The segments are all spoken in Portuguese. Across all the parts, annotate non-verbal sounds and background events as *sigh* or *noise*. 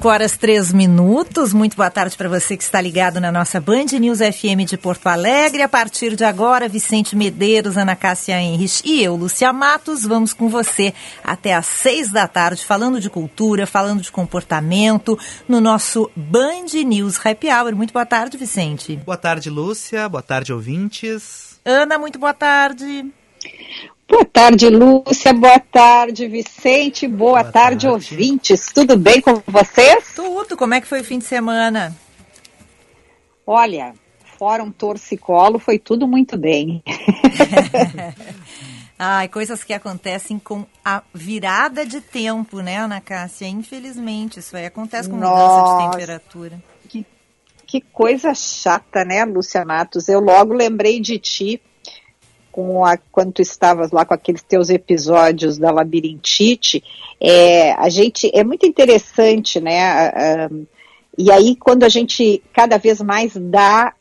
5 horas 3 minutos. Muito boa tarde para você que está ligado na nossa Band News FM de Porto Alegre. A partir de agora, Vicente Medeiros, Ana Cássia Henrich e eu, Lúcia Matos, vamos com você até às 6 da tarde, falando de cultura, falando de comportamento, no nosso Band News Happy Hour. Muito boa tarde, Vicente. Boa tarde, Lúcia. Boa tarde, ouvintes. Ana, muito boa tarde. Boa tarde, Lúcia. Boa tarde, Vicente. Boa, Boa tarde, tarde, ouvintes. Tudo bem com vocês? Tudo. Como é que foi o fim de semana? Olha, Fórum Torcicolo foi tudo muito bem. *laughs* Ai, coisas que acontecem com a virada de tempo, né, Ana Cássia? Infelizmente, isso aí acontece com mudança Nossa, de temperatura. Que, que coisa chata, né, Lúcia Matos? Eu logo lembrei de ti com a, quando tu estavas lá com aqueles teus episódios da labirintite, é, a gente é muito interessante, né? Um, e aí quando a gente cada vez mais dá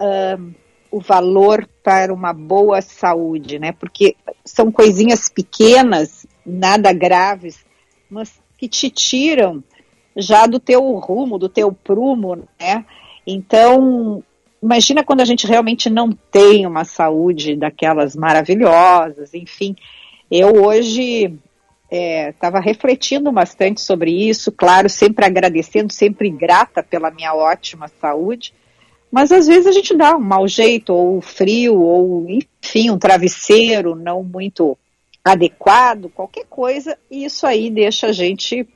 um, o valor para uma boa saúde, né? Porque são coisinhas pequenas, nada graves, mas que te tiram já do teu rumo, do teu prumo, né? Então, imagina quando a gente realmente não tem uma saúde daquelas maravilhosas, enfim. Eu hoje estava é, refletindo bastante sobre isso, claro, sempre agradecendo, sempre grata pela minha ótima saúde, mas às vezes a gente dá um mau jeito, ou frio, ou enfim, um travesseiro não muito adequado, qualquer coisa, e isso aí deixa a gente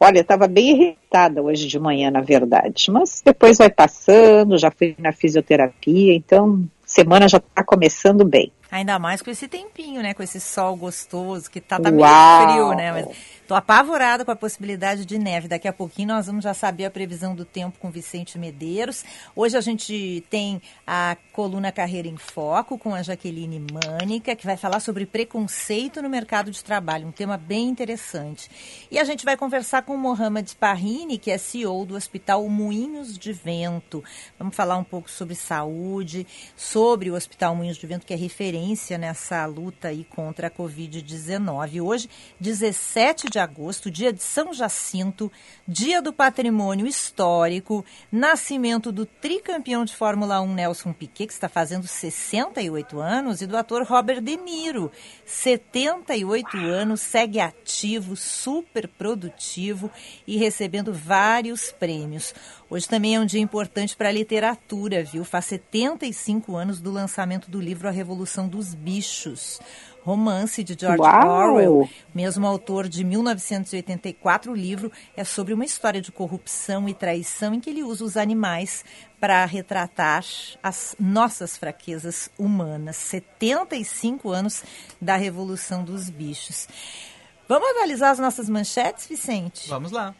Olha, estava bem irritada hoje de manhã, na verdade, mas depois vai passando, já fui na fisioterapia, então semana já está começando bem. Ainda mais com esse tempinho, né? Com esse sol gostoso, que tá, tá meio frio, né? Mas tô apavorada com a possibilidade de neve. Daqui a pouquinho nós vamos já saber a previsão do tempo com Vicente Medeiros. Hoje a gente tem a coluna Carreira em Foco com a Jaqueline Mânica, que vai falar sobre preconceito no mercado de trabalho, um tema bem interessante. E a gente vai conversar com o Mohamed Parrini, que é CEO do Hospital Moinhos de Vento. Vamos falar um pouco sobre saúde, sobre o Hospital Moinhos de Vento, que é referência referência nessa luta aí contra a Covid-19. Hoje, 17 de agosto, dia de São Jacinto, dia do patrimônio histórico, nascimento do tricampeão de Fórmula 1 Nelson Piquet, que está fazendo 68 anos, e do ator Robert De Niro, 78 anos, segue ativo, super produtivo e recebendo vários prêmios. Hoje também é um dia importante para a literatura, viu? Faz 75 anos do lançamento do livro A Revolução dos Bichos. Romance de George Uau. Orwell, mesmo autor de 1984, o livro é sobre uma história de corrupção e traição em que ele usa os animais para retratar as nossas fraquezas humanas. 75 anos da Revolução dos Bichos. Vamos analisar as nossas manchetes, Vicente? Vamos lá.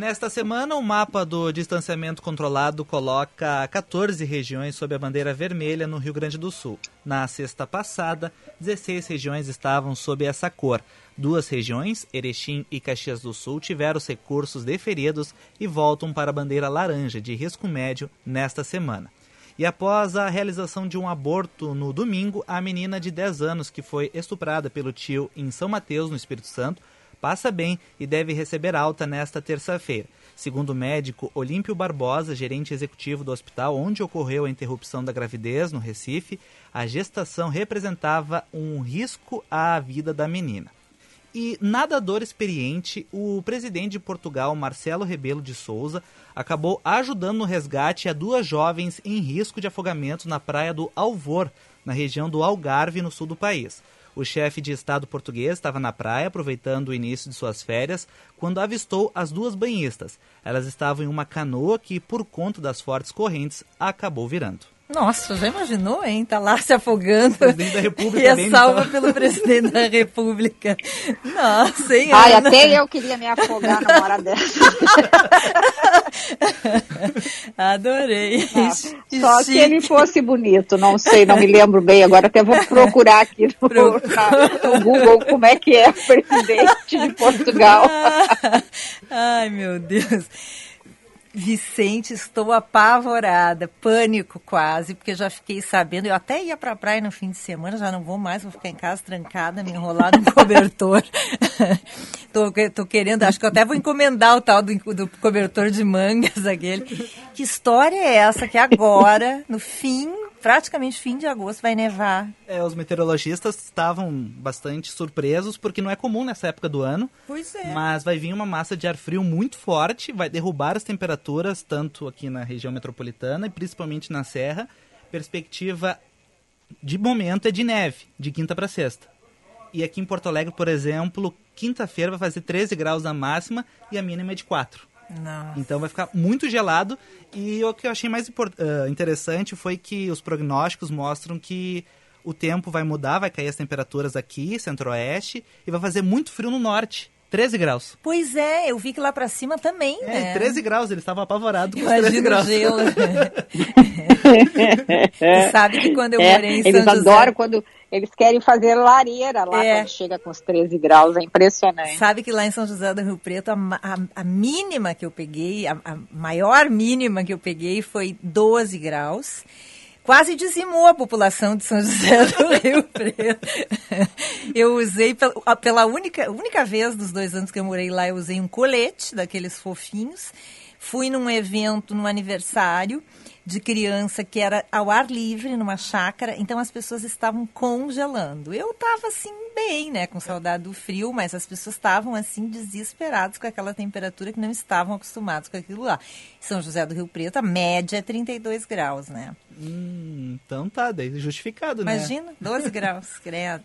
Nesta semana, o mapa do distanciamento controlado coloca 14 regiões sob a bandeira vermelha no Rio Grande do Sul. Na sexta passada, 16 regiões estavam sob essa cor. Duas regiões, Erechim e Caxias do Sul, tiveram os recursos deferidos e voltam para a bandeira laranja de risco médio nesta semana. E após a realização de um aborto no domingo, a menina de 10 anos que foi estuprada pelo tio em São Mateus, no Espírito Santo, passa bem e deve receber alta nesta terça-feira. Segundo o médico Olímpio Barbosa, gerente executivo do hospital onde ocorreu a interrupção da gravidez, no Recife, a gestação representava um risco à vida da menina. E nadador experiente, o presidente de Portugal, Marcelo Rebelo de Souza, acabou ajudando no resgate a duas jovens em risco de afogamento na praia do Alvor, na região do Algarve, no sul do país. O chefe de Estado português estava na praia aproveitando o início de suas férias quando avistou as duas banhistas. Elas estavam em uma canoa que, por conta das fortes correntes, acabou virando. Nossa, já imaginou, hein? Tá lá se afogando. Presidente da República. E é salva então. pelo presidente da República. Nossa, hein, Ai, Ana? até eu queria me afogar numa hora dessa. *laughs* Adorei. Ah, só Chique. se ele fosse bonito, não sei, não me lembro bem. Agora até vou procurar aqui no, Pro... no Google como é que é o presidente de Portugal. *laughs* Ai, meu Deus. Vicente, estou apavorada, pânico quase, porque já fiquei sabendo. Eu até ia para a praia no fim de semana, já não vou mais, vou ficar em casa trancada, me enrolar no *laughs* cobertor. *laughs* tô, tô querendo, acho que eu até vou encomendar o tal do, do cobertor de mangas, *laughs* aquele. Que história é essa que agora, no fim praticamente fim de agosto vai nevar. É, os meteorologistas estavam bastante surpresos porque não é comum nessa época do ano. Pois é. Mas vai vir uma massa de ar frio muito forte, vai derrubar as temperaturas tanto aqui na região metropolitana e principalmente na serra. Perspectiva de momento é de neve, de quinta para sexta. E aqui em Porto Alegre, por exemplo, quinta-feira vai fazer 13 graus na máxima e a mínima é de 4. Então vai ficar muito gelado. E o que eu achei mais uh, interessante foi que os prognósticos mostram que o tempo vai mudar, vai cair as temperaturas aqui, centro-oeste, e vai fazer muito frio no norte. 13 graus. Pois é, eu vi que lá para cima também, é, né? 13 graus, eles estavam apavorados com Imagina 13 graus. gelo. *laughs* Você sabe que quando eu é, morei em São Eles José... adoram quando eles querem fazer lareira lá é. quando chega com os 13 graus, é impressionante. Sabe que lá em São José do Rio Preto, a, a, a mínima que eu peguei, a, a maior mínima que eu peguei foi 12 graus quase dizimou a população de São José do *laughs* Rio Preto. Eu usei pela única, única vez dos dois anos que eu morei lá, eu usei um colete daqueles fofinhos. Fui num evento, num aniversário de criança que era ao ar livre, numa chácara, então as pessoas estavam congelando. Eu estava assim, bem, né, com saudade do frio, mas as pessoas estavam assim, desesperadas com aquela temperatura que não estavam acostumados com aquilo lá. São José do Rio Preto, a média é 32 graus, né? Hum, então tá, daí justificado, né? Imagina, 12 graus, *laughs* credo.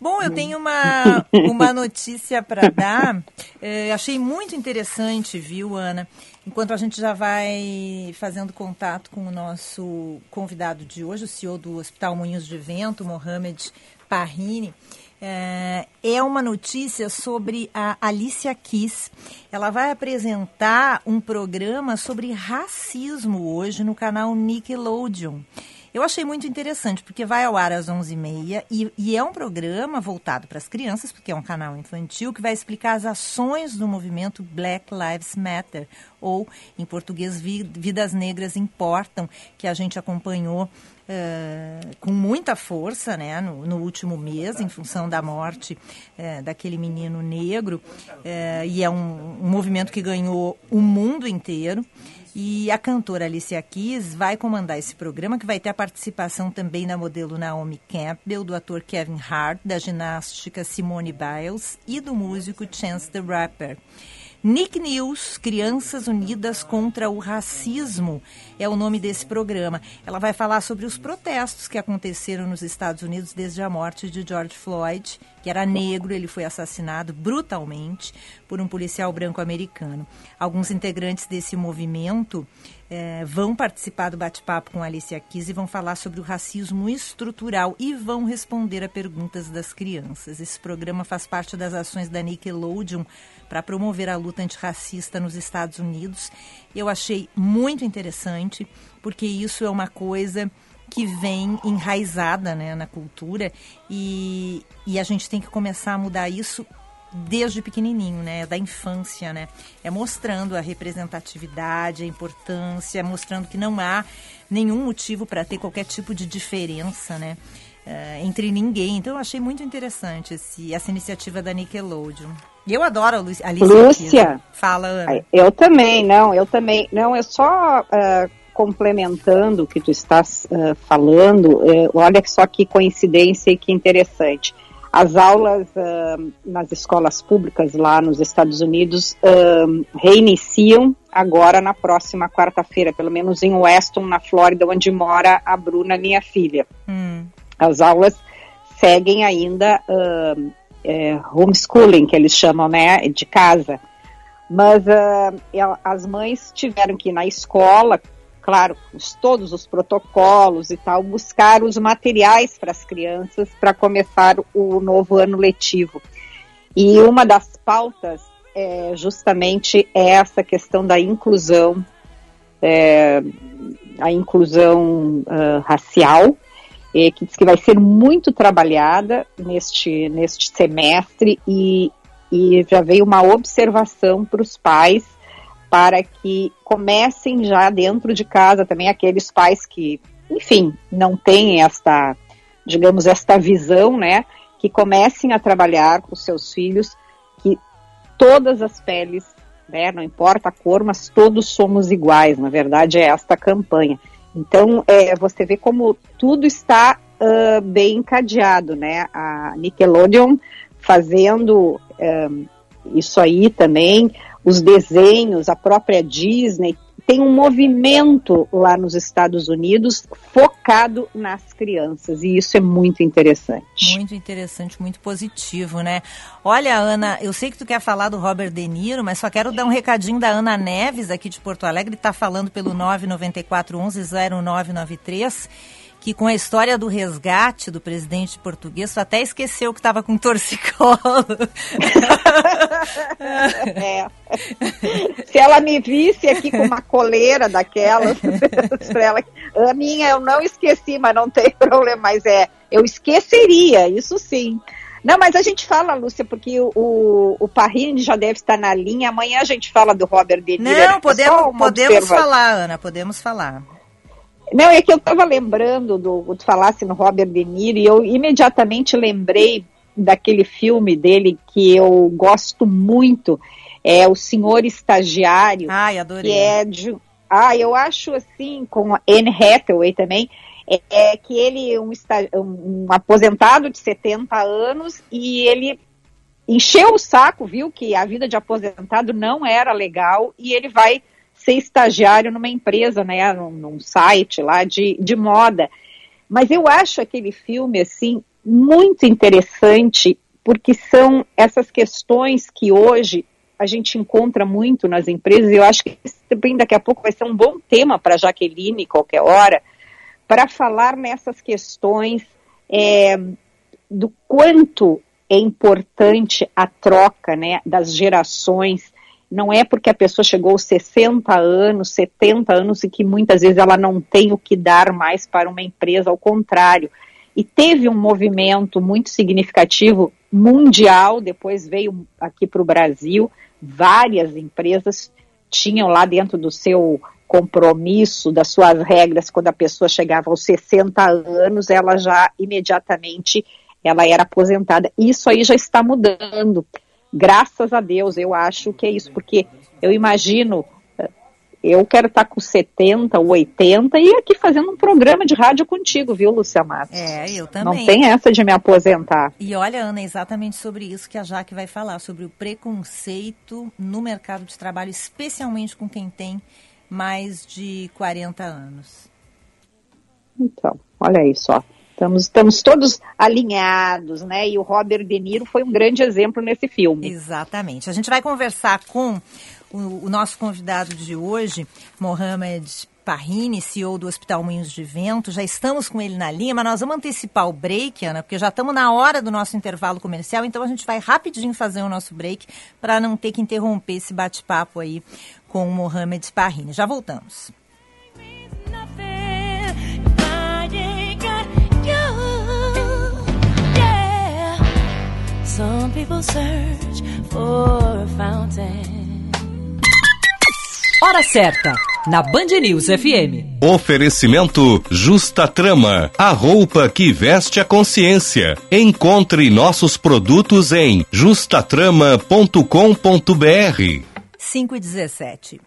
Bom, eu tenho uma, *laughs* uma notícia para dar. É, achei muito interessante, viu, Ana? Enquanto a gente já vai fazendo contato com o nosso convidado de hoje, o CEO do Hospital Moinhos de Vento, Mohamed Parrini, é, é uma notícia sobre a Alicia Keys. Ela vai apresentar um programa sobre racismo hoje no canal Nickelodeon. Eu achei muito interessante, porque vai ao ar às 11h30 e, e é um programa voltado para as crianças, porque é um canal infantil, que vai explicar as ações do movimento Black Lives Matter, ou, em português, Vidas Negras Importam, que a gente acompanhou Uh, com muita força né, no, no, último mês, em função da morte uh, daquele menino negro, uh, e é um, um, movimento que ganhou o mundo inteiro. E a cantora Alicia Keys vai comandar esse programa, que vai ter a participação também da modelo Naomi Campbell, do ator Kevin Hart, da ginástica Simone Biles e do músico Chance the Rapper. Nick News, Crianças Unidas contra o Racismo, é o nome desse programa. Ela vai falar sobre os protestos que aconteceram nos Estados Unidos desde a morte de George Floyd, que era negro, ele foi assassinado brutalmente por um policial branco americano. Alguns integrantes desse movimento é, vão participar do bate-papo com Alicia Keys e vão falar sobre o racismo estrutural e vão responder a perguntas das crianças. Esse programa faz parte das ações da Nickelodeon para promover a luta antirracista nos Estados Unidos. Eu achei muito interessante, porque isso é uma coisa que vem enraizada né, na cultura e, e a gente tem que começar a mudar isso desde pequenininho, né, da infância, né, é mostrando a representatividade, a importância, mostrando que não há nenhum motivo para ter qualquer tipo de diferença, né, uh, entre ninguém. Então eu achei muito interessante esse, essa iniciativa da Nickelodeon. E eu adoro a Lúcia. Lúcia. Fala, Ana. Eu também, não, eu também. Não, eu só uh, complementando o que tu estás uh, falando, uh, olha só que coincidência e que interessante. As aulas uh, nas escolas públicas lá nos Estados Unidos uh, reiniciam agora na próxima quarta-feira, pelo menos em Weston, na Flórida, onde mora a Bruna, minha filha. Hum. As aulas seguem ainda uh, é, homeschooling, que eles chamam, né, de casa. Mas as mães tiveram que ir na escola, claro, todos os protocolos e tal, buscar os materiais para as crianças para começar o novo ano letivo. E uma das pautas é justamente essa questão da inclusão, é, a inclusão uh, racial, é, que diz que vai ser muito trabalhada neste, neste semestre e, e já veio uma observação para os pais para que comecem já dentro de casa também aqueles pais que, enfim, não têm esta, digamos, esta visão, né, que comecem a trabalhar com seus filhos, que todas as peles, né, não importa a cor, mas todos somos iguais, na verdade é esta campanha. Então, é, você vê como tudo está uh, bem encadeado, né? A Nickelodeon fazendo isso aí também, os desenhos, a própria Disney, tem um movimento lá nos Estados Unidos focado nas crianças e isso é muito interessante. Muito interessante, muito positivo, né? Olha, Ana, eu sei que tu quer falar do Robert De Niro, mas só quero dar um recadinho da Ana Neves aqui de Porto Alegre, está falando pelo 994 11 0993 que com a história do resgate do presidente português, tu até esqueceu que estava com torcicolo. é. Se ela me visse aqui com uma coleira daquelas, *laughs* ela, a minha eu não esqueci, mas não tem problema, mas é, eu esqueceria, isso sim. Não, mas a gente fala, Lúcia, porque o, o, o Parrini já deve estar na linha. Amanhã a gente fala do Robert De Niro. Não, podemos, podemos falar, Ana, podemos falar. Não, é que eu estava lembrando do, tu falasse no Robert De Niro e eu imediatamente lembrei daquele filme dele que eu gosto muito, é O Senhor Estagiário. Ai, adorei. Que é de, ah, eu acho assim, com Anne Hathaway também, é, é que ele um, um aposentado de 70 anos e ele encheu o saco, viu que a vida de aposentado não era legal e ele vai ser estagiário numa empresa, né, num, num site lá de, de moda. Mas eu acho aquele filme, assim, muito interessante, porque são essas questões que hoje a gente encontra muito nas empresas, e eu acho que também daqui a pouco vai ser um bom tema para Jaqueline, qualquer hora, para falar nessas questões é, do quanto é importante a troca né, das gerações, não é porque a pessoa chegou aos 60 anos, 70 anos e que muitas vezes ela não tem o que dar mais para uma empresa, ao contrário. E teve um movimento muito significativo mundial, depois veio aqui para o Brasil, várias empresas tinham lá dentro do seu compromisso, das suas regras, quando a pessoa chegava aos 60 anos, ela já imediatamente ela era aposentada. Isso aí já está mudando. Graças a Deus, eu acho que é isso, porque eu imagino, eh, eu quero estar com 70 ou 80 e aqui fazendo um programa de rádio contigo, viu, Lúcia Matos? É, eu também. Não tem essa de me aposentar. E olha, Ana, é exatamente sobre isso que a Jaque vai falar, sobre o preconceito no mercado de trabalho, especialmente com quem tem mais de 40 anos. Então, olha aí só. Estamos, estamos todos alinhados, né? E o Robert De Niro foi um grande exemplo nesse filme. Exatamente. A gente vai conversar com o, o nosso convidado de hoje, Mohamed Parrini, CEO do Hospital Moinhos de Vento. Já estamos com ele na linha, mas nós vamos antecipar o break, Ana, porque já estamos na hora do nosso intervalo comercial, então a gente vai rapidinho fazer o nosso break para não ter que interromper esse bate-papo aí com o Mohamed Parrini. Já voltamos. Some people search for a fountain. Hora certa, na Band News FM. Oferecimento Justa Trama, a roupa que veste a consciência. Encontre nossos produtos em justatrama.com.br. 5 e 17.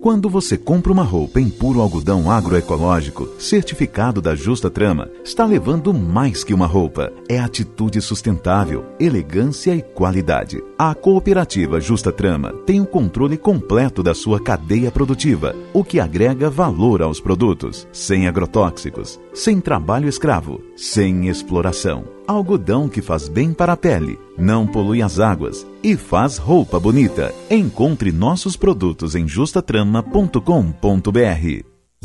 Quando você compra uma roupa em puro algodão agroecológico, certificado da Justa Trama, está levando mais que uma roupa. É atitude sustentável, elegância e qualidade. A cooperativa Justa Trama tem o controle completo da sua cadeia produtiva, o que agrega valor aos produtos, sem agrotóxicos, sem trabalho escravo, sem exploração. Algodão que faz bem para a pele, não polui as águas e faz roupa bonita. Encontre nossos produtos em justatrama.com.br.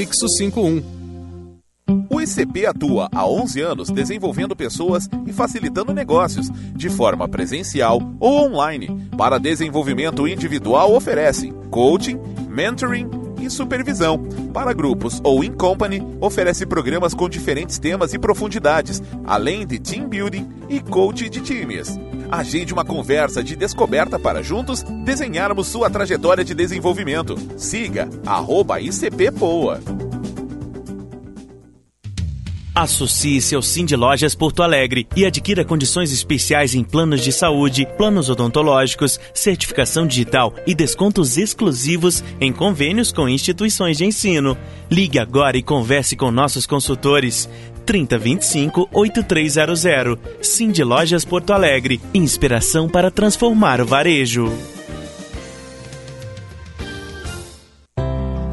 prefixo 51. O ICP atua há 11 anos desenvolvendo pessoas e facilitando negócios, de forma presencial ou online. Para desenvolvimento individual, oferece coaching, mentoring e supervisão. Para grupos ou in company, oferece programas com diferentes temas e profundidades, além de team building e coach de times. Agende uma conversa de descoberta para juntos desenharmos sua trajetória de desenvolvimento. Siga ICPPoa. Associe-se ao Cindy Lojas Porto Alegre e adquira condições especiais em planos de saúde, planos odontológicos, certificação digital e descontos exclusivos em convênios com instituições de ensino. Ligue agora e converse com nossos consultores. 3025 8300. Cindy Lojas Porto Alegre. Inspiração para transformar o varejo.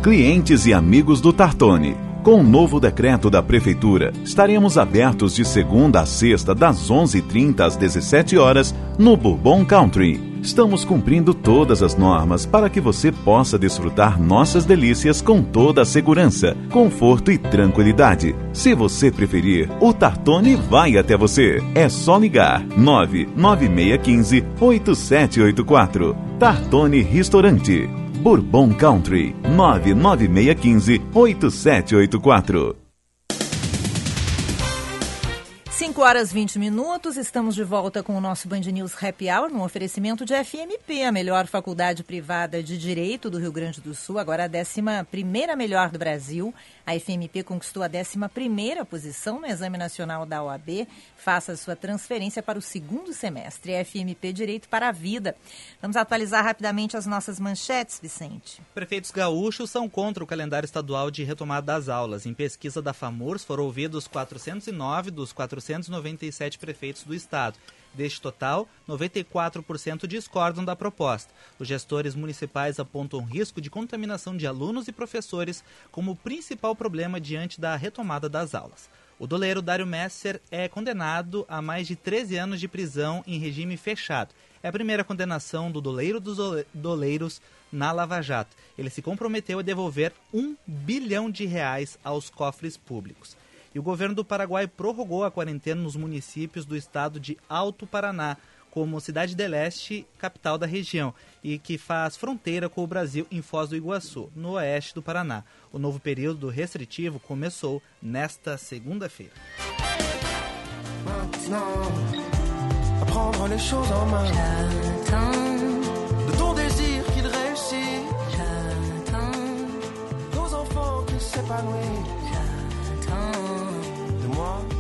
Clientes e amigos do Tartone. Com o novo decreto da Prefeitura, estaremos abertos de segunda a sexta, das 11h30 às 17 horas no Bourbon Country. Estamos cumprindo todas as normas para que você possa desfrutar nossas delícias com toda a segurança, conforto e tranquilidade. Se você preferir, o Tartone vai até você. É só ligar 99615 8784. Tartone Restaurante. Bourbon Country 99615 8784. 5 horas 20 minutos, estamos de volta com o nosso Band News Happy Hour, um oferecimento de FMP, a melhor faculdade privada de Direito do Rio Grande do Sul, agora a 11 melhor do Brasil. A FMP conquistou a 11 posição no Exame Nacional da OAB. Faça sua transferência para o segundo semestre. FMP Direito para a Vida. Vamos atualizar rapidamente as nossas manchetes, Vicente. Prefeitos gaúchos são contra o calendário estadual de retomada das aulas. Em pesquisa da FAMURS, foram ouvidos 409 dos 497 prefeitos do estado. Deste total, 94% discordam da proposta. Os gestores municipais apontam risco de contaminação de alunos e professores como principal problema diante da retomada das aulas. O doleiro Dário Messer é condenado a mais de 13 anos de prisão em regime fechado. É a primeira condenação do doleiro dos doleiros na Lava Jato. Ele se comprometeu a devolver um bilhão de reais aos cofres públicos. E o governo do Paraguai prorrogou a quarentena nos municípios do estado de Alto Paraná, como Cidade de Leste, capital da região, e que faz fronteira com o Brasil em Foz do Iguaçu, no oeste do Paraná. O novo período restritivo começou nesta segunda-feira. J'attends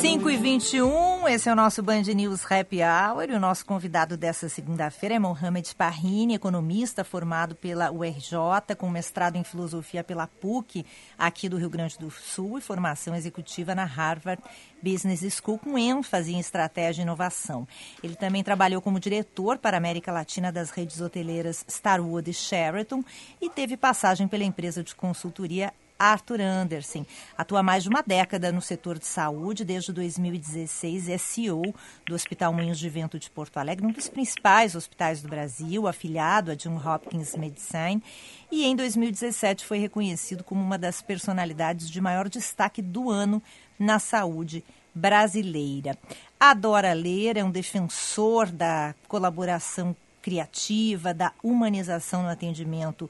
5 e 21 esse é o nosso Band News Happy Hour e o nosso convidado dessa segunda-feira é Mohamed Parrini, economista formado pela URJ, com mestrado em filosofia pela PUC, aqui do Rio Grande do Sul, e formação executiva na Harvard Business School, com ênfase em estratégia e inovação. Ele também trabalhou como diretor para a América Latina das redes hoteleiras Starwood e Sheraton e teve passagem pela empresa de consultoria Arthur Anderson. Atua mais de uma década no setor de saúde, desde 2016 é CEO do Hospital Moinhos de Vento de Porto Alegre, um dos principais hospitais do Brasil, afiliado a John Hopkins Medicine, e em 2017 foi reconhecido como uma das personalidades de maior destaque do ano na saúde brasileira. Adora ler, é um defensor da colaboração criativa, da humanização no atendimento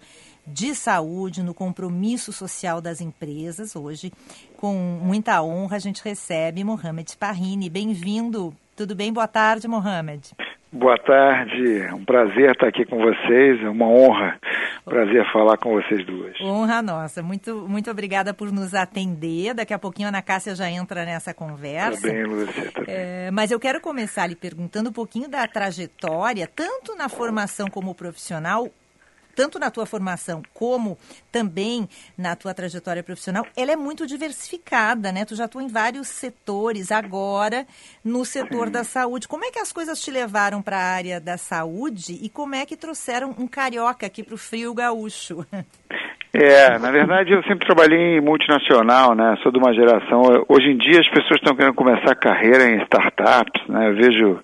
de saúde, no compromisso social das empresas. Hoje, com muita honra, a gente recebe Mohamed Parrini. Bem-vindo. Tudo bem? Boa tarde, Mohamed. Boa tarde, um prazer estar aqui com vocês, é uma honra, prazer falar com vocês duas. Honra nossa, muito, muito obrigada por nos atender, daqui a pouquinho a Ana Cássia já entra nessa conversa. Tá bem, Lúcia, tá bem. É, mas eu quero começar lhe perguntando um pouquinho da trajetória, tanto na formação como profissional, tanto na tua formação como também na tua trajetória profissional, ela é muito diversificada, né? Tu já atua em vários setores agora no setor da saúde. Como é que as coisas te levaram para a área da saúde e como é que trouxeram um carioca aqui para o frio gaúcho? *laughs* É, na verdade eu sempre trabalhei em multinacional, né? Sou de uma geração. Hoje em dia as pessoas estão querendo começar carreira em startups, né? Eu vejo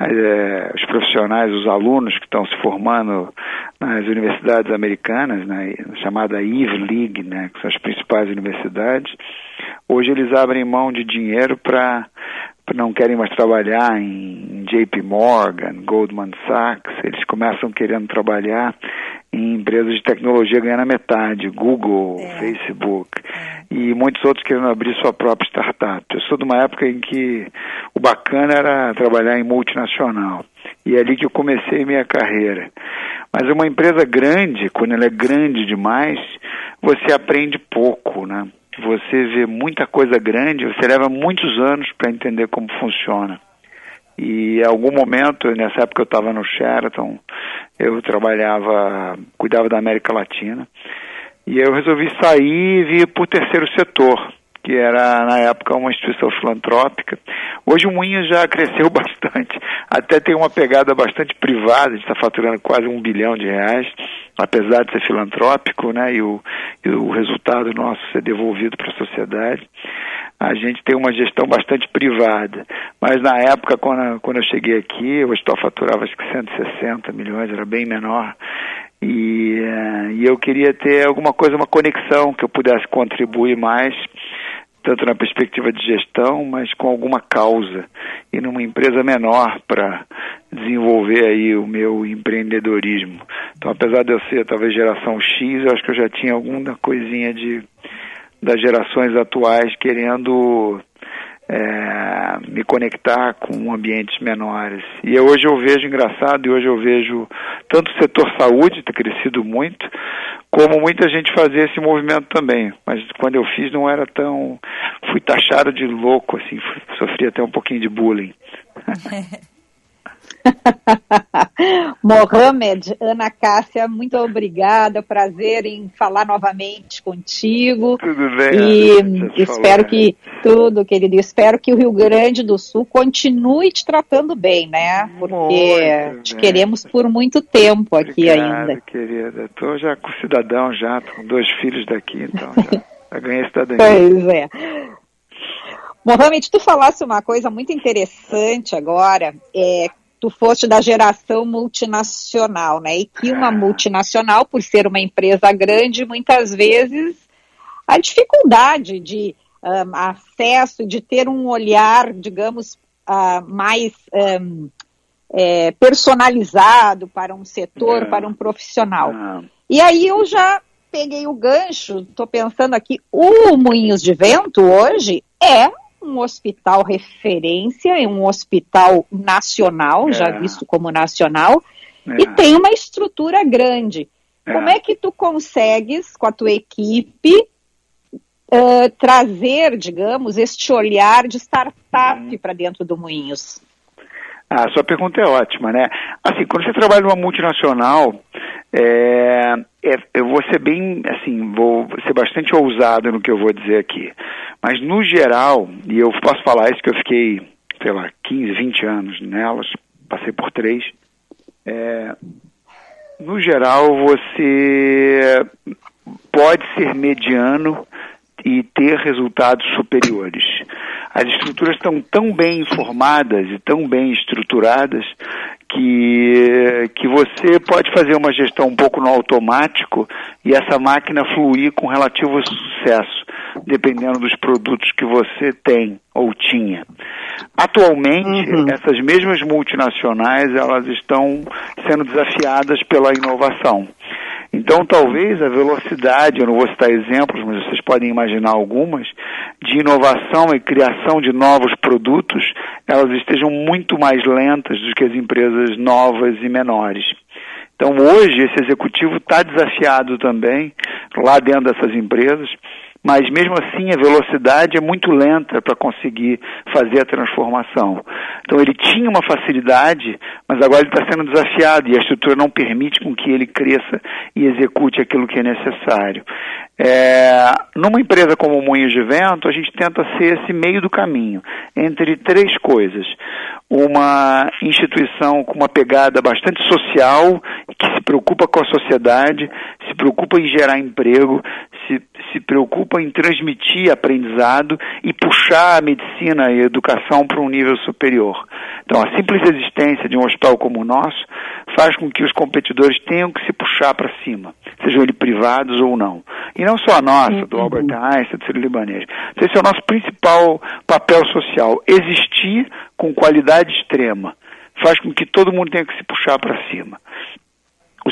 é, os profissionais, os alunos que estão se formando nas universidades americanas, né, chamada Ivy League, né, que são as principais universidades, hoje eles abrem mão de dinheiro para não querem mais trabalhar em JP Morgan, Goldman Sachs, eles começam querendo trabalhar em empresas de tecnologia ganhando a metade, Google, é. Facebook, é. e muitos outros querendo abrir sua própria startup. Eu sou de uma época em que o bacana era trabalhar em multinacional, e é ali que eu comecei minha carreira. Mas uma empresa grande, quando ela é grande demais, você aprende pouco, né? Você vê muita coisa grande, você leva muitos anos para entender como funciona. E em algum momento, nessa época eu estava no Sheraton, eu trabalhava, cuidava da América Latina, e eu resolvi sair e vir para o terceiro setor, que era na época uma instituição filantrópica. Hoje o Moinho já cresceu *laughs* bastante, até tem uma pegada bastante privada, a gente está faturando quase um bilhão de reais, apesar de ser filantrópico, né, e o, e o resultado nosso ser devolvido para a sociedade a gente tem uma gestão bastante privada. Mas na época, quando, quando eu cheguei aqui, o hospital faturava acho que 160 milhões, era bem menor. E, uh, e eu queria ter alguma coisa, uma conexão que eu pudesse contribuir mais, tanto na perspectiva de gestão, mas com alguma causa. E numa empresa menor para desenvolver aí o meu empreendedorismo. Então, apesar de eu ser talvez geração X, eu acho que eu já tinha alguma coisinha de das gerações atuais querendo é, me conectar com ambientes menores. E hoje eu vejo engraçado, e hoje eu vejo tanto o setor saúde ter crescido muito, como muita gente fazer esse movimento também. Mas quando eu fiz não era tão. fui taxado de louco, assim, sofri até um pouquinho de bullying. *laughs* *laughs* Mohamed, Ana Cássia, muito obrigada. Prazer em falar novamente contigo. Tudo bem. E espero que tudo, querido. Espero que o Rio Grande do Sul continue te tratando bem, né? Porque muito te bem. queremos por muito tempo aqui Obrigado, ainda. querida. Estou já com cidadão já, com dois filhos daqui, então já, *laughs* já ganhei cidadania. Pois é. Mohamed, tu falasse uma coisa muito interessante agora, é, tu foste da geração multinacional, né? E que uma multinacional, por ser uma empresa grande, muitas vezes a dificuldade de um, acesso, de ter um olhar, digamos, uh, mais um, é, personalizado para um setor, é. para um profissional. É. E aí eu já peguei o gancho, estou pensando aqui, o Moinhos de Vento hoje é um hospital referência, um hospital nacional, é. já visto como nacional, é. e tem uma estrutura grande. É. Como é que tu consegues, com a tua equipe, uh, trazer, digamos, este olhar de startup uhum. para dentro do Moinhos? Ah, a sua pergunta é ótima, né? Assim, quando você trabalha numa multinacional, é, é, eu vou ser bem, assim, vou ser bastante ousado no que eu vou dizer aqui. Mas, no geral, e eu posso falar isso que eu fiquei, sei lá, 15, 20 anos nelas, passei por três. É, no geral, você pode ser mediano e ter resultados superiores. As estruturas estão tão bem informadas e tão bem estruturadas que, que você pode fazer uma gestão um pouco no automático e essa máquina fluir com relativo sucesso. dependendo dos produtos que você tem ou tinha. Atualmente, uhum. essas mesmas multinacionais elas estão sendo desafiadas pela inovação. Então, talvez a velocidade, eu não vou citar exemplos, mas vocês podem imaginar algumas, de inovação e criação de novos produtos, elas estejam muito mais lentas do que as empresas novas e menores. Então, hoje, esse executivo está desafiado também, lá dentro dessas empresas, mas mesmo assim a velocidade é muito lenta para conseguir fazer a transformação. Então ele tinha uma facilidade, mas agora ele está sendo desafiado e a estrutura não permite com que ele cresça e execute aquilo que é necessário. É, numa empresa como o Moinhos de Vento, a gente tenta ser esse meio do caminho entre três coisas. Uma instituição com uma pegada bastante social, que se preocupa com a sociedade, se preocupa em gerar emprego, se, se preocupa em transmitir aprendizado e puxar a medicina e a educação para um nível superior. Então, a simples existência de um hospital como o nosso faz com que os competidores tenham que se puxar para cima, sejam eles privados ou não. E não só a nossa, do Albert Einstein, do Ciro Libanês. Esse é o nosso principal papel social, existir com qualidade extrema. Faz com que todo mundo tenha que se puxar para cima.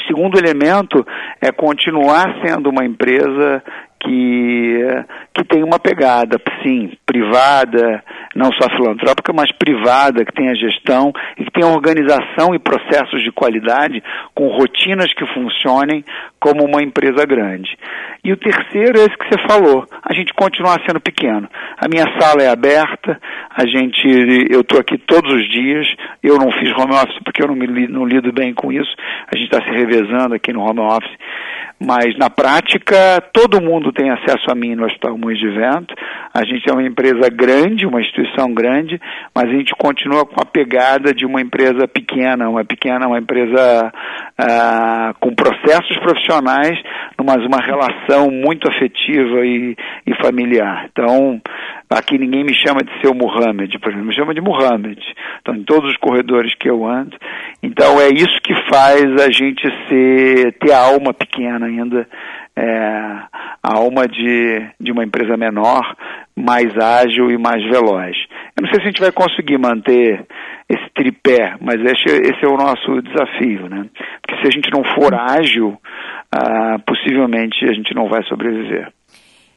Segundo elemento é continuar sendo uma empresa que, que tem uma pegada, sim, privada, não só filantrópica, mas privada, que tenha gestão e que tenha organização e processos de qualidade com rotinas que funcionem como uma empresa grande. E o terceiro é esse que você falou, a gente continuar sendo pequeno. A minha sala é aberta, a gente, eu estou aqui todos os dias, eu não fiz home office porque eu não, me, não lido bem com isso, a gente está se revezando aqui no home office, mas na prática todo mundo tem acesso a mim no Hospital Moinhos de Vento. A gente é uma empresa grande, uma instituição grande, mas a gente continua com a pegada de uma empresa pequena, uma pequena, uma empresa ah, com processos profissionais, mas uma relação muito afetiva e, e familiar. Então, aqui ninguém me chama de seu Muhammad, por exemplo, me chama de Muhammad. Então, em todos os corredores que eu ando. Então, é isso que faz a gente ser, ter a alma pequena ainda, é, a alma de, de uma empresa menor, mais ágil e mais veloz. Eu não sei se a gente vai conseguir manter esse tripé, mas esse, esse é o nosso desafio, né? Porque se a gente não for ágil, ah, possivelmente a gente não vai sobreviver.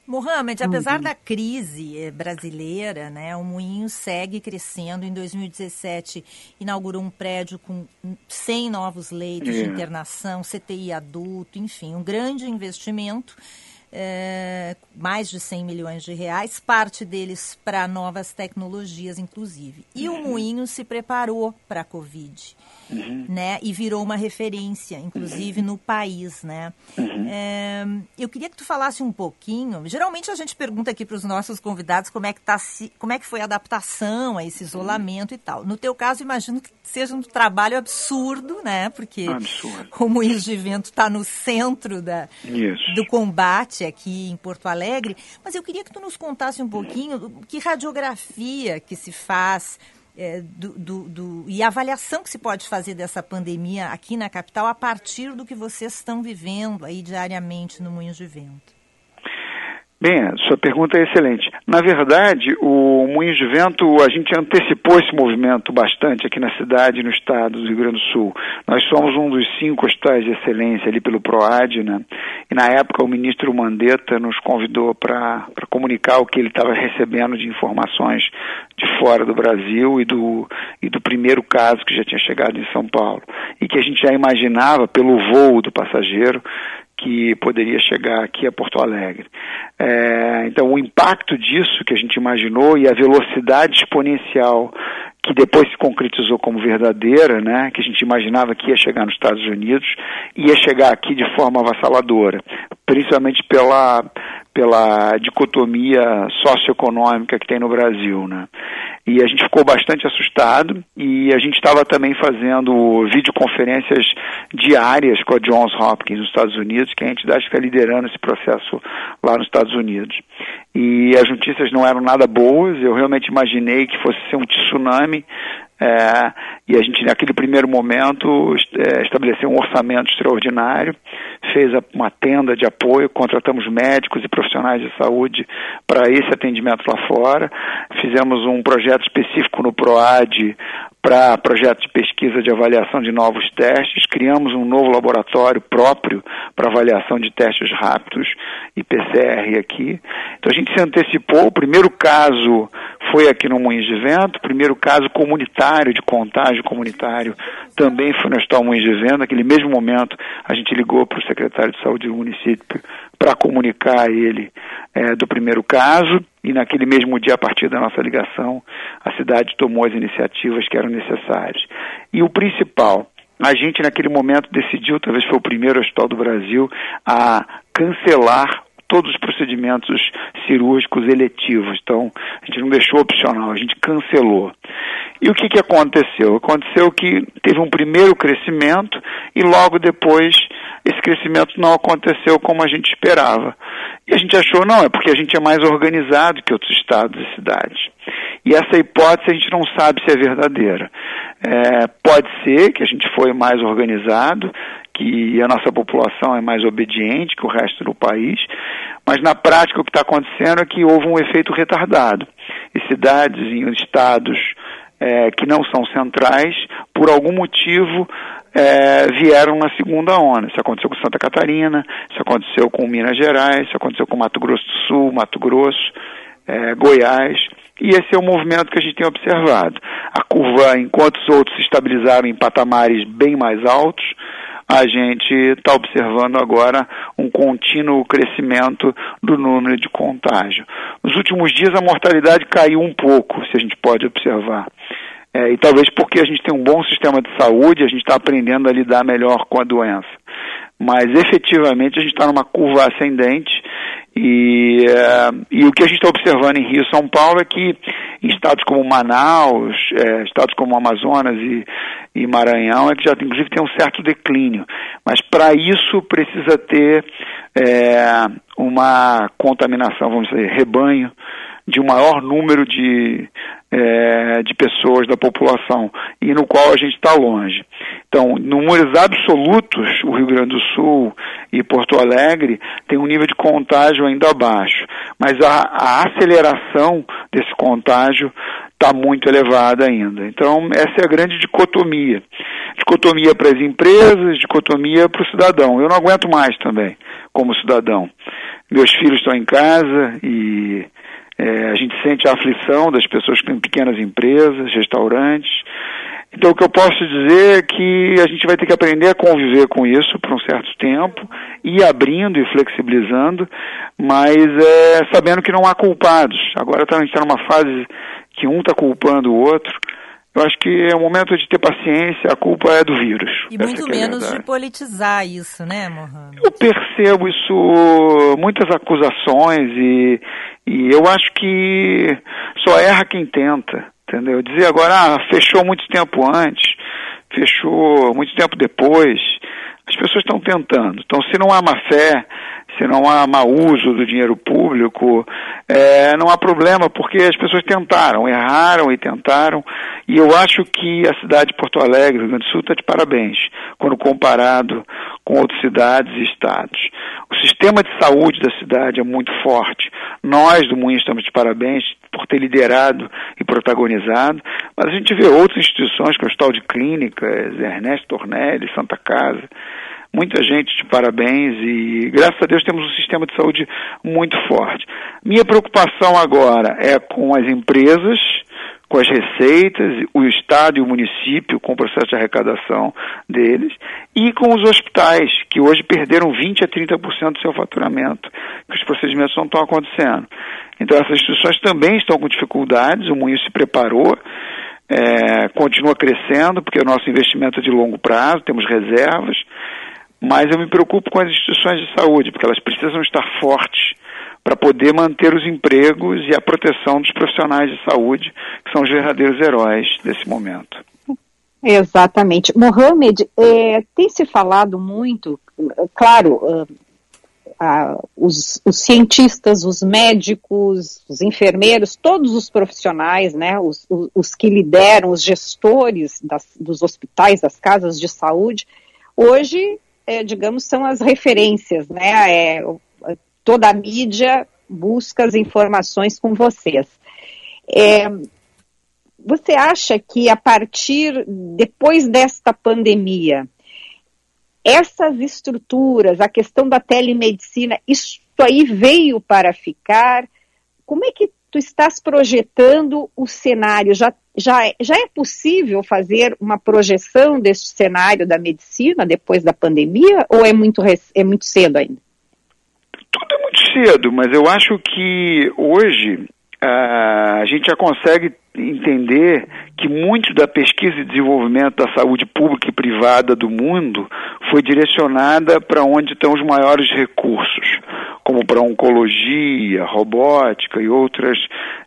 Mohamed, apesar da crise eh, brasileira, né, o Moinho segue crescendo. Em 2017, inaugurou um prédio com 100 novos leitos de é. internação, CTI adulto, enfim, um grande investimento. É, mais de 100 milhões de reais, parte deles para novas tecnologias, inclusive. E o uhum. Moinho se preparou para a Covid uhum. né? E virou uma referência, inclusive, uhum. no país, né? Uhum. É, eu queria que tu falasse um pouquinho. Geralmente a gente pergunta aqui para os nossos convidados como é que tá, como é que foi a adaptação a esse isolamento e tal. No teu caso, imagino que seja um trabalho absurdo, né? Porque absurdo. o Moinhos de Vento está no centro da, do combate aqui em Porto Alegre. Mas eu queria que tu nos contasse um pouquinho que radiografia que se faz é, do, do, do, e a avaliação que se pode fazer dessa pandemia aqui na capital a partir do que vocês estão vivendo aí diariamente no Moinhos de Vento. Bem, sua pergunta é excelente. Na verdade, o Moinhos de Vento, a gente antecipou esse movimento bastante aqui na cidade no estado do Rio Grande do Sul. Nós somos um dos cinco hospitais de excelência ali pelo PROAD, né? E na época o ministro Mandetta nos convidou para comunicar o que ele estava recebendo de informações de fora do Brasil e do, e do primeiro caso que já tinha chegado em São Paulo. E que a gente já imaginava pelo voo do passageiro que poderia chegar aqui a Porto Alegre. É, então, o impacto disso que a gente imaginou e a velocidade exponencial que depois se concretizou como verdadeira, né, que a gente imaginava que ia chegar nos Estados Unidos, ia chegar aqui de forma avassaladora, principalmente pela, pela dicotomia socioeconômica que tem no Brasil, né. E a gente ficou bastante assustado e a gente estava também fazendo videoconferências diárias com a Johns Hopkins nos Estados Unidos, que é a entidade que está liderando esse processo lá nos Estados Unidos. E as notícias não eram nada boas, eu realmente imaginei que fosse ser um tsunami é, e a gente, naquele primeiro momento, é, estabeleceu um orçamento extraordinário, fez uma tenda de apoio, contratamos médicos e profissionais de saúde para esse atendimento lá fora. Fizemos um projeto específico no PROAD para projetos de pesquisa de avaliação de novos testes, criamos um novo laboratório próprio para avaliação de testes rápidos e PCR aqui. Então a gente se antecipou, o primeiro caso foi aqui no Moinhos de Vento, o primeiro caso comunitário, de contágio comunitário, também foi no Hospital Moinhos de Vento, naquele mesmo momento a gente ligou para o secretário de saúde do município para comunicar a ele é, do primeiro caso e naquele mesmo dia, a partir da nossa ligação, a cidade tomou as iniciativas que eram necessárias. E o principal, a gente naquele momento decidiu, talvez foi o primeiro hospital do Brasil, a cancelar todos os procedimentos cirúrgicos eletivos. Então, a gente não deixou opcional, a gente cancelou. E o que, que aconteceu? Aconteceu que teve um primeiro crescimento e logo depois esse crescimento não aconteceu como a gente esperava. E a gente achou, não, é porque a gente é mais organizado que outros estados e cidades. E essa hipótese a gente não sabe se é verdadeira. É, pode ser que a gente foi mais organizado, que a nossa população é mais obediente que o resto do país, mas na prática o que está acontecendo é que houve um efeito retardado. E cidades em estados é, que não são centrais, por algum motivo, é, vieram na segunda onda. Isso aconteceu com Santa Catarina, isso aconteceu com Minas Gerais, isso aconteceu com Mato Grosso do Sul, Mato Grosso, é, Goiás. E esse é o movimento que a gente tem observado. A curva, enquanto os outros se estabilizaram em patamares bem mais altos, a gente está observando agora um contínuo crescimento do número de contágio. Nos últimos dias a mortalidade caiu um pouco, se a gente pode observar. É, e talvez porque a gente tem um bom sistema de saúde, a gente está aprendendo a lidar melhor com a doença. Mas efetivamente a gente está numa curva ascendente e, é, e o que a gente está observando em Rio e São Paulo é que em estados como Manaus, é, estados como Amazonas e, e Maranhão, é que já inclusive tem um certo declínio. Mas para isso precisa ter é, uma contaminação, vamos dizer, rebanho, de um maior número de, é, de pessoas da população e no qual a gente está longe. Então, números absolutos, o Rio Grande do Sul e Porto Alegre tem um nível de contágio ainda abaixo, mas a, a aceleração desse contágio está muito elevada ainda. Então, essa é a grande dicotomia. Dicotomia para as empresas, dicotomia para o cidadão. Eu não aguento mais também, como cidadão. Meus filhos estão em casa e é, a gente sente a aflição das pessoas que têm pequenas empresas, restaurantes. Então, o que eu posso dizer é que a gente vai ter que aprender a conviver com isso por um certo tempo, ir abrindo e flexibilizando, mas é, sabendo que não há culpados. Agora tá, a gente está numa fase que um está culpando o outro. Eu acho que é o momento de ter paciência, a culpa é do vírus. E muito é menos de politizar isso, né, Mohamed? Eu percebo isso, muitas acusações e, e eu acho que só erra quem tenta, entendeu? Dizer agora, ah, fechou muito tempo antes, fechou muito tempo depois, as pessoas estão tentando. Então, se não há má fé, se não há mau uso do dinheiro público, é, não há problema, porque as pessoas tentaram, erraram e tentaram, e eu acho que a cidade de Porto Alegre, Rio Grande do Sul, está de parabéns, quando comparado com outras cidades e estados. O sistema de saúde da cidade é muito forte. Nós, do Moinho, estamos de parabéns por ter liderado e protagonizado, mas a gente vê outras instituições, como o Hospital de Clínicas, Ernesto Tornelli, Santa Casa, muita gente de parabéns e graças a Deus temos um sistema de saúde muito forte. Minha preocupação agora é com as empresas, com as receitas, o Estado e o município com o processo de arrecadação deles e com os hospitais, que hoje perderam 20 a 30% do seu faturamento, que os procedimentos não estão acontecendo. Então essas instituições também estão com dificuldades, o município se preparou, é, continua crescendo, porque o nosso investimento é de longo prazo, temos reservas, mas eu me preocupo com as instituições de saúde, porque elas precisam estar fortes para poder manter os empregos e a proteção dos profissionais de saúde, que são os verdadeiros heróis desse momento. Exatamente. Mohamed, é, tem se falado muito, claro, uh, uh, os, os, cientistas, os médicos, os enfermeiros, todos os profissionais, né, os, os, os que lideram, os gestores das, dos hospitais, das casas de saúde, hoje é, digamos, são as referências, né? É, toda a mídia busca as informações com vocês. É, você acha que a partir, depois desta pandemia, essas estruturas, a questão da telemedicina, isso aí veio para ficar? Como é que tu estás projetando o cenário? Já, já, já é possível fazer uma projeção deste cenário da medicina depois da pandemia ou é muito, é muito cedo ainda? Tudo é muito cedo, mas eu acho que hoje uh, a gente já consegue entender que muito da pesquisa e desenvolvimento da saúde pública e privada do mundo foi direcionada para onde estão os maiores recursos, como para oncologia, robótica e outras,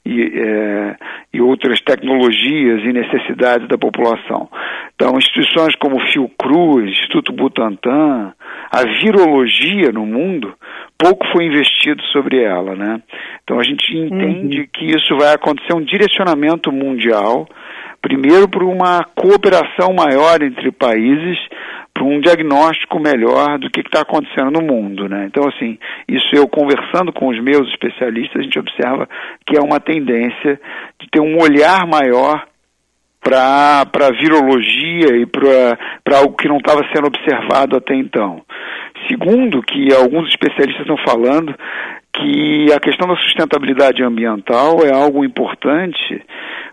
e, é, e outras tecnologias e necessidades da população. Então, instituições como Fiocruz, Instituto Butantan, a virologia no mundo, pouco foi investido sobre ela, né? Então a gente entende uhum. que isso vai acontecer um direcionamento mundial, primeiro por uma cooperação maior entre países, para um diagnóstico melhor do que está acontecendo no mundo, né? Então assim, isso eu conversando com os meus especialistas, a gente observa que é uma tendência de ter um olhar maior para a virologia e para algo que não estava sendo observado até então. Segundo, que alguns especialistas estão falando que a questão da sustentabilidade ambiental é algo importante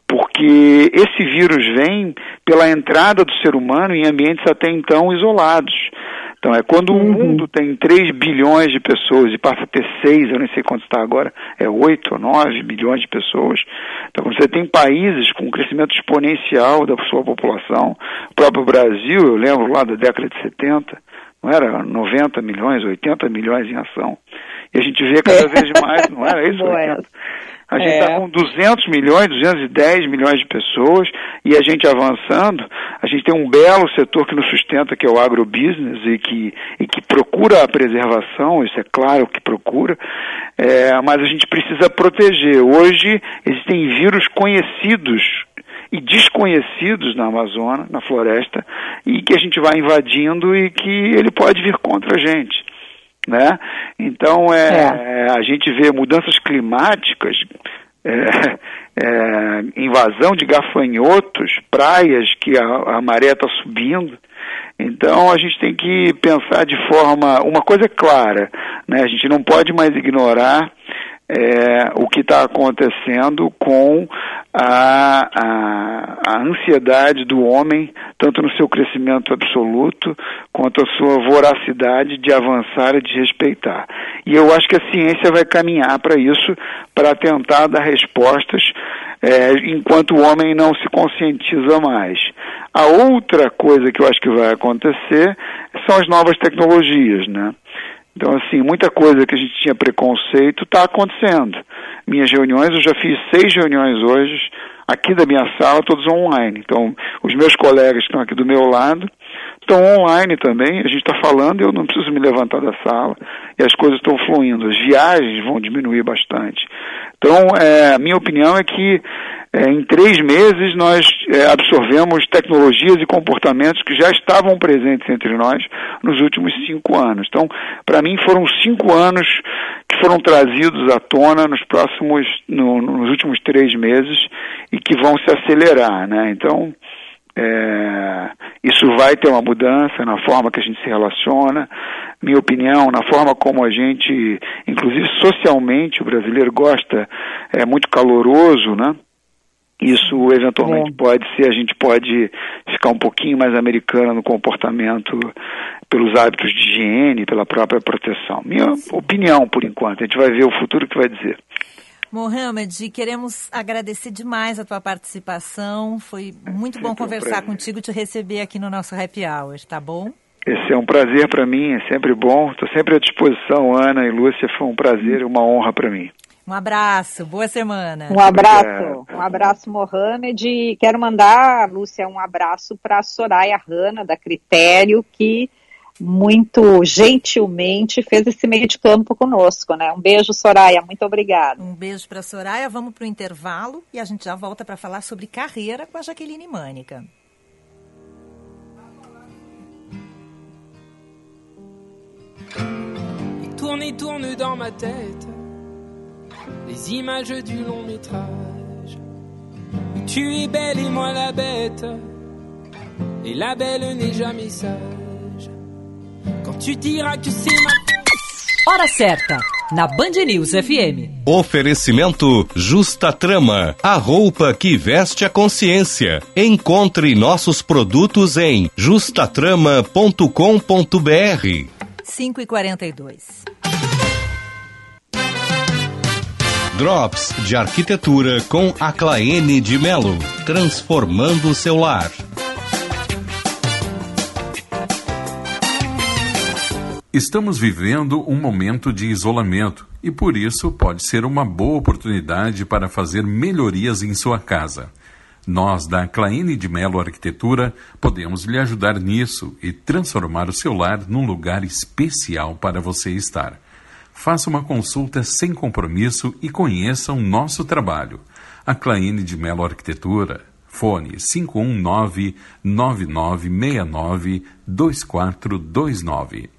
porque esse vírus vem pela entrada do ser humano em ambientes até então isolados. Então, é quando uhum. o mundo tem 3 bilhões de pessoas e passa a ter 6, eu nem sei quanto está agora, é 8 ou 9 bilhões de pessoas. Então, você tem países com um crescimento exponencial da sua população, o próprio Brasil, eu lembro lá da década de 70, não era 90 milhões, 80 milhões em ação. E a gente vê cada vez *laughs* mais, não era isso? 80? A gente está é. com 200 milhões, 210 milhões de pessoas e a gente avançando, a gente tem um belo setor que nos sustenta, que é o agrobusiness e que, e que procura a preservação, isso é claro que procura, é, mas a gente precisa proteger. Hoje existem vírus conhecidos e desconhecidos na Amazônia, na floresta, e que a gente vai invadindo e que ele pode vir contra a gente né? Então é, é. a gente vê mudanças climáticas, é, é, invasão de gafanhotos, praias que a, a maré está subindo. Então a gente tem que pensar de forma, uma coisa é clara, né? A gente não pode mais ignorar é, o que está acontecendo com a, a, a, ansiedade do homem, tanto no seu crescimento absoluto, quanto a sua voracidade de avançar e de respeitar. E eu acho que a ciência vai caminhar para isso, para tentar dar respostas, é, enquanto o homem não se conscientiza mais. A outra coisa que eu acho que vai acontecer são as novas tecnologias, né? Então, assim, muita coisa que a gente tinha preconceito está acontecendo. Minhas reuniões, eu já fiz seis reuniões hoje, aqui da minha sala, todos online. Então, os meus colegas que estão aqui do meu lado estão online também. A gente está falando, eu não preciso me levantar da sala e as coisas estão fluindo. As viagens vão diminuir bastante. Então, é, a minha opinião é que é, em três meses, nós é, absorvemos tecnologias e comportamentos que já estavam presentes entre nós nos últimos cinco anos. Então, para mim, foram cinco anos que foram trazidos à tona nos próximos, no, nos últimos três meses e que vão se acelerar, né? Então, é, isso vai ter uma mudança na forma que a gente se relaciona, minha opinião, na forma como a gente, inclusive socialmente, o brasileiro gosta, é muito caloroso, né? Isso eventualmente é. pode ser, a gente pode ficar um pouquinho mais americana no comportamento pelos hábitos de higiene, pela própria proteção. Minha opinião, por enquanto. A gente vai ver o futuro que vai dizer. Mohamed, queremos agradecer demais a tua participação. Foi muito bom conversar um contigo, te receber aqui no nosso Happy Hour, tá bom? Esse é um prazer para mim, é sempre bom. Estou sempre à disposição, Ana e Lúcia. Foi um prazer e uma honra para mim. Um abraço, boa semana. Um abraço, um abraço, Mohamed. Quero mandar, Lúcia, um abraço para a Soraya Rana, da Critério, que muito gentilmente fez esse meio de campo conosco, né? Um beijo, Soraya, muito obrigada. Um beijo para Soraya. Vamos para o intervalo e a gente já volta para falar sobre carreira com a Jaqueline Mânica. et tournent dans ma tête les images du long métrage. Tu es belle et moi la bête, et la belle n'est jamais sage. Quand tu diras que c'est ma Hora certa, na Band News FM. Oferecimento Justa Trama, a roupa que veste a consciência. Encontre nossos produtos em justatrama.com.br. 5 e 42 Drops de arquitetura com a Claene de Melo, transformando o seu Estamos vivendo um momento de isolamento e por isso pode ser uma boa oportunidade para fazer melhorias em sua casa. Nós, da Claine de Melo Arquitetura, podemos lhe ajudar nisso e transformar o seu lar num lugar especial para você estar. Faça uma consulta sem compromisso e conheça o nosso trabalho. A Claine de Melo Arquitetura, fone 519 9969 2429.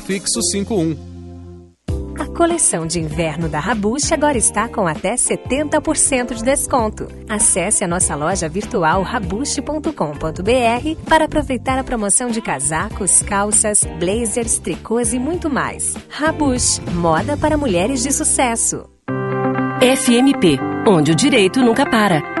prefixo 51. A coleção de inverno da Rabush agora está com até 70% de desconto. Acesse a nossa loja virtual rabush.com.br para aproveitar a promoção de casacos, calças, blazers, tricôs e muito mais. Rabush, moda para mulheres de sucesso. FMP, onde o direito nunca para.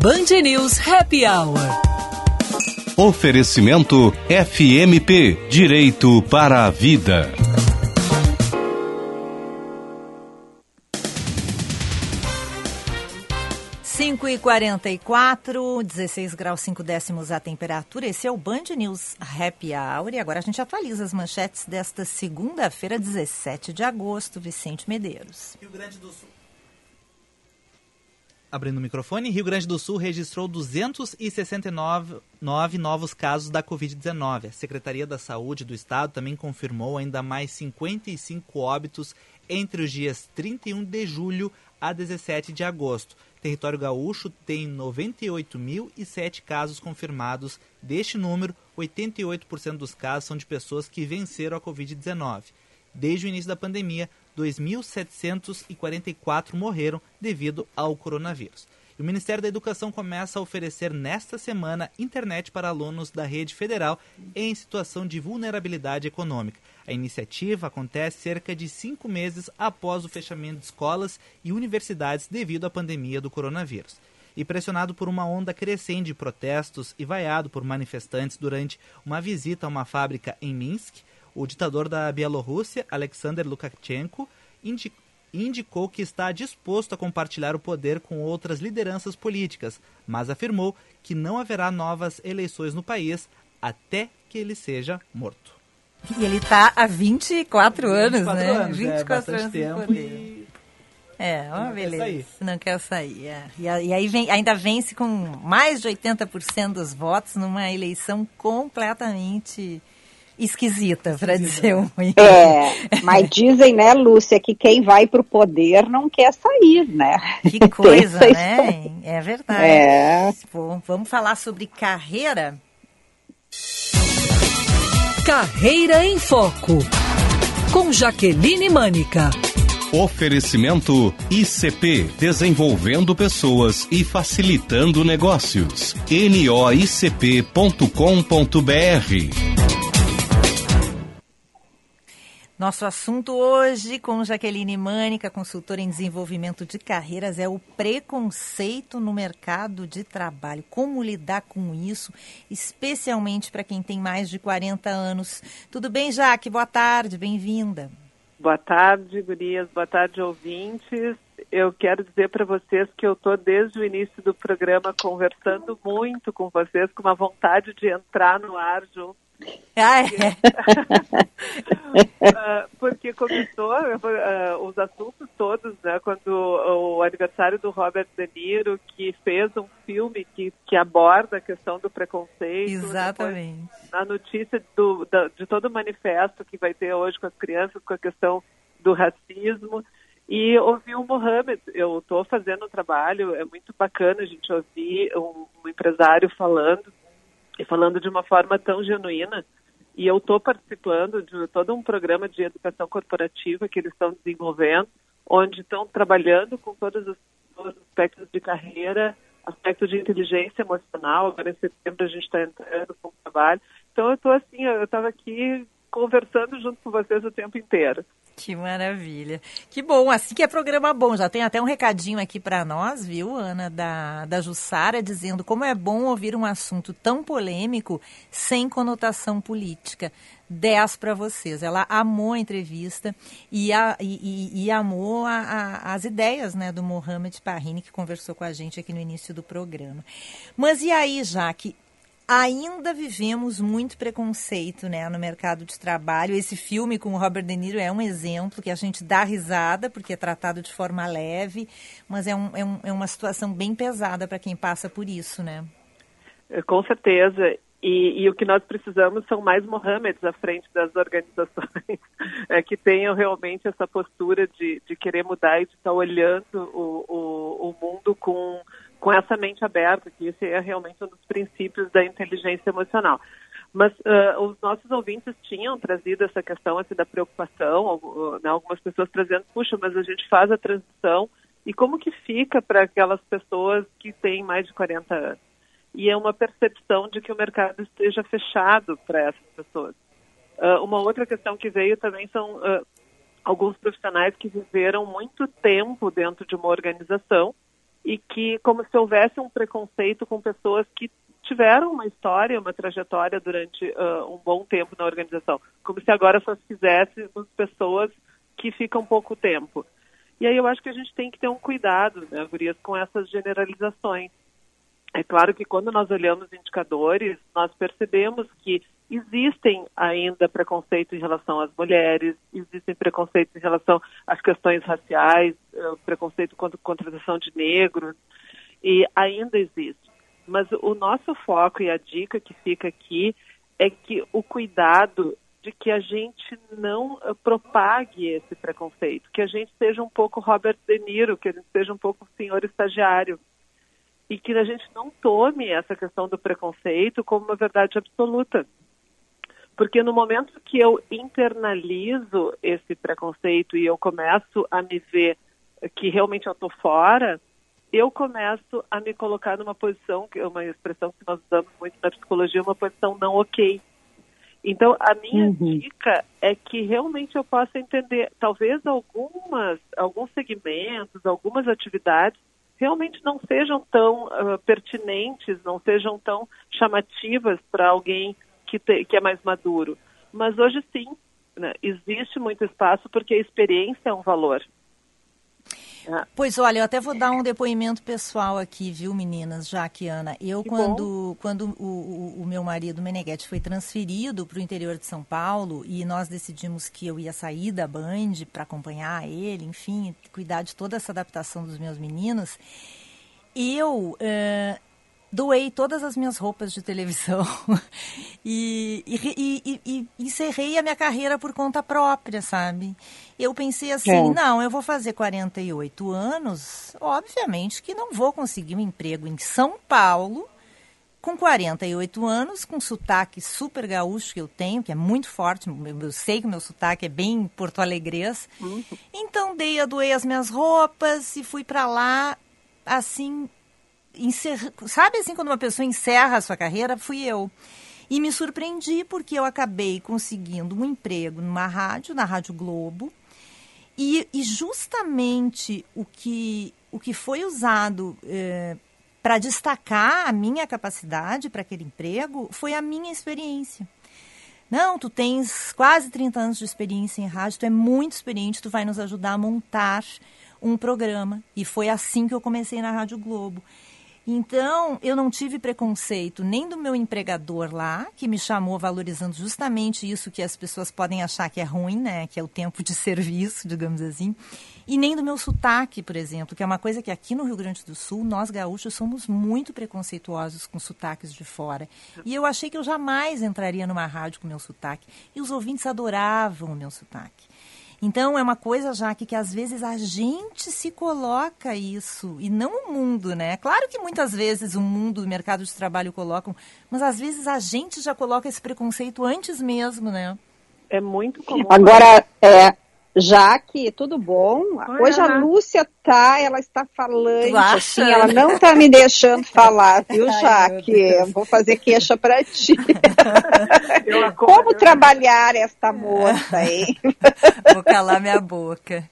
Band News Happy Hour. Oferecimento FMP Direito para a Vida. Cinco e quarenta e quatro, 16 graus 5 décimos a temperatura. Esse é o Band News Happy Hour. E agora a gente atualiza as manchetes desta segunda-feira, 17 de agosto. Vicente Medeiros. Rio Grande do Sul. Abrindo o microfone, Rio Grande do Sul registrou 269 novos casos da Covid-19. A Secretaria da Saúde do Estado também confirmou ainda mais 55 óbitos entre os dias 31 de julho a 17 de agosto. Território gaúcho tem 98.007 casos confirmados. Deste número, 88% dos casos são de pessoas que venceram a Covid-19. Desde o início da pandemia, 2.744 morreram devido ao coronavírus. E o Ministério da Educação começa a oferecer nesta semana internet para alunos da rede federal em situação de vulnerabilidade econômica. A iniciativa acontece cerca de cinco meses após o fechamento de escolas e universidades devido à pandemia do coronavírus. E pressionado por uma onda crescente de protestos e vaiado por manifestantes durante uma visita a uma fábrica em Minsk, o ditador da Bielorrússia, Alexander Lukashenko, indicou que está disposto a compartilhar o poder com outras lideranças políticas, mas afirmou que não haverá novas eleições no país até que ele seja morto. E ele está há 24 anos, 24 né? Anos, 24 é, anos de tempo poder. e... É, uma Não quer beleza. sair. Não quer sair. é. E, e aí vem, ainda vence com mais de 80% dos votos numa eleição completamente esquisita, para dizer um. É, *laughs* mas dizem, né, Lúcia, que quem vai para o poder não quer sair, né? Que *laughs* coisa, né? É verdade. É. Bom, vamos falar sobre carreira. Carreira em Foco. Com Jaqueline Mânica. Oferecimento ICP Desenvolvendo Pessoas e Facilitando Negócios. noicp.com.br Nosso assunto hoje com Jaqueline Mânica, consultora em desenvolvimento de carreiras, é o preconceito no mercado de trabalho. Como lidar com isso, especialmente para quem tem mais de 40 anos. Tudo bem, Jaque? Boa tarde, bem-vinda. Boa tarde, gurias. Boa tarde, ouvintes. Eu quero dizer para vocês que eu estou desde o início do programa conversando muito com vocês, com uma vontade de entrar no ar junto ah, é. uh, *laughs* porque começou uh, os assuntos todos, né? Quando o aniversário do Robert De Niro, que fez um filme que, que aborda a questão do preconceito. Exatamente. A notícia do, da, de todo o manifesto que vai ter hoje com as crianças, com a questão do racismo. E ouvi o Mohamed, eu estou fazendo um trabalho, é muito bacana a gente ouvir um, um empresário falando falando de uma forma tão genuína. E eu estou participando de todo um programa de educação corporativa que eles estão desenvolvendo, onde estão trabalhando com todos os, todos os aspectos de carreira, aspectos de inteligência emocional. Agora em setembro a gente está entrando com o trabalho. Então eu estou assim, eu estava aqui conversando junto com vocês o tempo inteiro. Que maravilha. Que bom, assim que é programa bom. Já tem até um recadinho aqui para nós, viu, Ana, da, da Jussara, dizendo como é bom ouvir um assunto tão polêmico sem conotação política. 10 para vocês. Ela amou a entrevista e, a, e, e, amou a, a, as ideias né, do Mohamed Parrini, que conversou com a gente aqui no início do programa. Mas e aí, Jaque? Ainda vivemos muito preconceito né, no mercado de trabalho. Esse filme com o Robert De Niro é um exemplo que a gente dá risada, porque é tratado de forma leve, mas é, um, é, um, é uma situação bem pesada para quem passa por isso, né? É, com certeza. E, e, o que nós precisamos são mais Mohammeds à frente das organizações, *laughs* é, que tenham realmente essa postura de, de querer mudar e de estar olhando o, o, o mundo com com essa mente aberta, que esse é realmente um dos princípios da inteligência emocional. Mas uh, os nossos ouvintes tinham trazido essa questão assim, da preocupação, uh, né, algumas pessoas trazendo, puxa, mas a gente faz a transição, e como que fica para aquelas pessoas que têm mais de 40 anos? E é uma percepção de que o mercado esteja fechado para essas pessoas. Uh, uma outra questão que veio também são alguns profissionais que viveram muito tempo dentro de uma organização e que como se houvesse um preconceito com pessoas que tiveram uma história, uma trajetória durante uh, um bom tempo na organização, como se agora só fizéssemos pessoas que ficam pouco tempo. E aí eu acho que a gente tem que ter um cuidado, né, Gurias, com essas generalizações. É claro que quando nós olhamos indicadores, nós percebemos que existem ainda preconceitos em relação às mulheres, existem preconceitos em relação às questões raciais, eh, preconceito contra a contratação de negros, e ainda existe. Mas o nosso foco e a dica que fica aqui é que o cuidado de que a gente não eh, propague esse preconceito, que a gente seja um pouco Robert De Niro, que a gente seja um pouco senhor estagiário, e que a gente não tome essa questão do preconceito como uma verdade absoluta. Porque no momento que eu internalizo esse preconceito e eu começo a me ver que realmente eu estou fora, eu começo a me colocar numa posição, que é uma expressão que nós usamos muito na psicologia, uma posição não ok. Então, a minha uhum. dica é que realmente eu possa entender, talvez algumas, alguns segmentos, algumas atividades realmente não sejam tão uh, pertinentes, não sejam tão chamativas para alguém que, te, que é mais maduro. Mas hoje sim, né, existe muito espaço porque a experiência é um valor. É. Pois olha, eu até vou dar um depoimento pessoal aqui, viu, meninas, já que Ana. Eu, que quando, quando o, o, o, meu marido Meneghetti foi transferido para o interior de São Paulo e nós decidimos que eu ia sair da Band para acompanhar ele, enfim, cuidar de toda essa adaptação dos meus meninos, eu uh, doei todas as minhas roupas de televisão *laughs* e, e, e, e, encerrei a minha carreira por conta própria, sabe? Eu pensei assim, é. não, eu vou fazer 48 anos, obviamente que não vou conseguir um emprego em São Paulo com 48 anos, com sotaque super gaúcho que eu tenho, que é muito forte, eu sei que o meu sotaque é bem porto-alegrês. Uhum. Então dei, doei as minhas roupas e fui para lá assim encerra, sabe assim quando uma pessoa encerra a sua carreira, fui eu. E me surpreendi porque eu acabei conseguindo um emprego numa rádio, na Rádio Globo, e, e justamente o que, o que foi usado eh, para destacar a minha capacidade para aquele emprego foi a minha experiência. Não, tu tens quase 30 anos de experiência em rádio, tu é muito experiente, tu vai nos ajudar a montar um programa. E foi assim que eu comecei na Rádio Globo. Então, eu não tive preconceito nem do meu empregador lá, que me chamou valorizando justamente isso que as pessoas podem achar que é ruim, né? Que é o tempo de *laughs* serviço, digamos assim. E nem do meu sotaque, por exemplo, que é uma coisa que aqui no Rio Grande do Sul, nós gaúchos somos muito preconceituosos com sotaques de fora. E eu achei que eu jamais entraria numa rádio com meu sotaque. E os ouvintes adoravam o meu sotaque. Então é uma coisa, já que às vezes a gente se coloca isso e não o mundo, né? Claro que muitas vezes o mundo, o mercado de trabalho colocam, mas às vezes a gente já coloca esse preconceito antes mesmo, né? É muito comum. Agora, é, Jaque, tudo bom? Oi, Hoje Ana. a Lúcia tá, ela está falando, assim, ela não está me deixando falar, viu, *laughs* Jaque? Eu vou fazer queixa para ti. *laughs* Como trabalhar esta moça, hein? *laughs* Vou calar minha boca.